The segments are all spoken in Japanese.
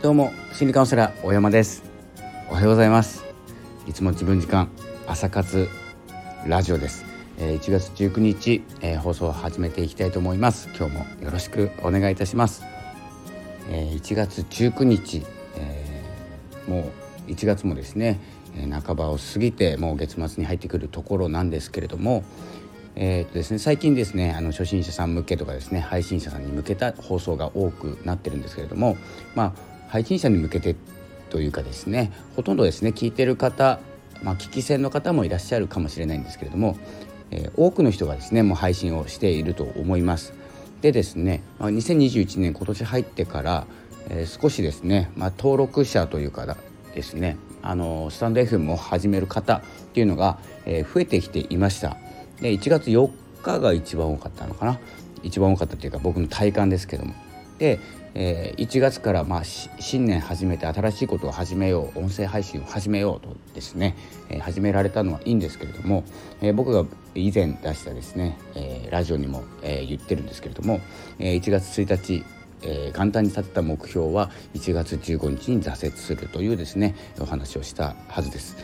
どうも心理カウンセラー大山です。おはようございます。いつも自分時間朝活ラジオです、えー、1月19日、えー、放送を始めていきたいと思います。今日もよろしくお願いいたします、えー、1月19日、えー、もう1月もですね半ばを過ぎてもう月末に入ってくるところなんですけれども、えーとですね、最近ですねあの初心者さん向けとかですね配信者さんに向けた放送が多くなってるんですけれども、まあ、配信者に向けてというかですねほとんどですね聞いてる方、まあ、聞き戦の方もいらっしゃるかもしれないんですけれども、えー、多くの人がですねもう配信をしていると思います。でですね、ま、2021年今年入ってから、えー、少しですね、まあ、登録者というかですねあのスタンド FM を始める方っていうのが、えー、増えてきていました。で1月4日が一番多かったのかな一番多かったというか僕の体感ですけどもで、えー、1月からまあ新年始めて新しいことを始めよう音声配信を始めようとですね、えー、始められたのはいいんですけれども、えー、僕が以前出したですね、えー、ラジオにも、えー、言ってるんですけれども、えー、1月1日えー、簡単に立てた目標は1月15日に挫折するというですねお話をしたはずです。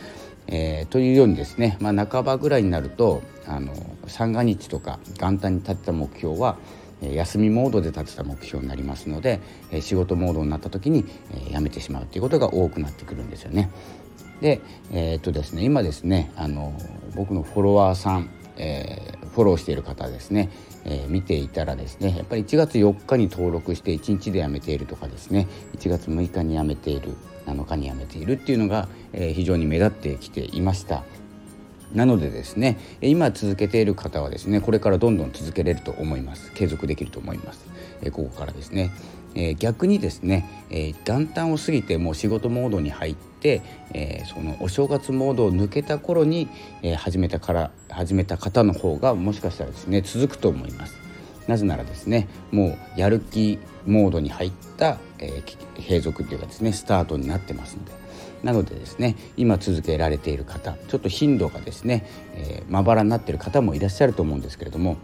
えー、というようにですね、まあ、半ばぐらいになるとあの三が日とか元旦に立てた目標は休みモードで立てた目標になりますので仕事モードになった時にやめてしまうということが多くなってくるんですよね。で,、えー、っとですね今ですねあの僕のフォロワーさん、えー、フォローしている方ですね、えー、見ていたらですねやっぱり1月4日に登録して1日で辞めているとかですね1月6日に辞めている7日に辞めているっていうのが、えー、非常に目立ってきていました。なのでですね今続けている方はですねこれからどんどん続けれると思います。継続できると思います、えここからですね、えー、逆にですね、えー、元旦を過ぎてもう仕事モードに入って、えー、そのお正月モードを抜けた頃に、え始めたから始めた方の方がもしかしたらですね続くと思います。なぜならですねもうやる気モードに入った、えー、継続というかですねスタートになってますので。なのでですね今続けられている方ちょっと頻度がですねえまばらになっている方もいらっしゃると思うんですけれども、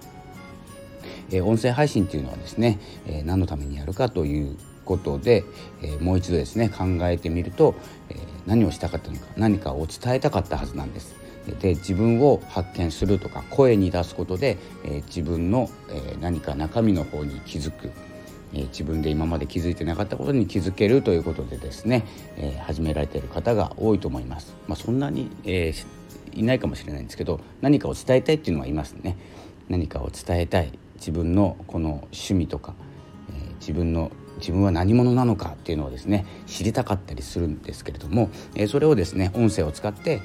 えー、音声配信っていうのはですね、えー、何のためにやるかということで、えー、もう一度ですね考えてみると、えー、何をしたかったのか何かを伝えたかったはずなんです。で自分を発見するとか声に出すことで、えー、自分の、えー、何か中身の方に気づく、え、自分で今まで気づいてなかったことに気づけるということでですね、え始められている方が多いと思います。まあ、そんなに、えいないかもしれないんですけど何かを伝えたいっていうのはいますね。何かを伝えたい自分のこの趣味とか、え自分の自分は何者なのかっていうのをですね知りたかったりするんですけれども、えそれをですね音声を使って、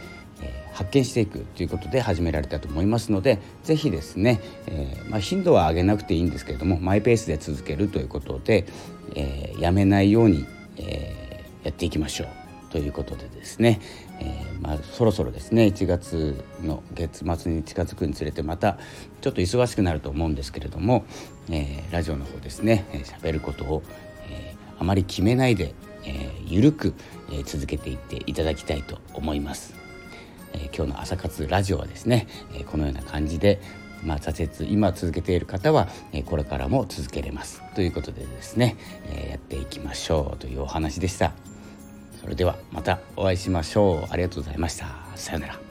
発見していくということで始められたと思いますので是非ですね、えー、まあ、頻度は上げなくていいんですけれどもマイペースで続けるということで、えー、やめないように、えー、やっていきましょうということでですね、えまあ、そろそろですね1月の月末に近づくにつれてまたちょっと忙しくなると思うんですけれども、えラジオの方ですね喋ることを、えあまり決めないで、えー、ゆるく、え続けていっていただきたいと思います。え今日の朝活ラジオはですね、えこのような感じでまあ、挫折今続けている方は、えこれからも続けれます。ということでですね、えやっていきましょうというお話でした。それではまたお会いしましょう。ありがとうございました。さようなら。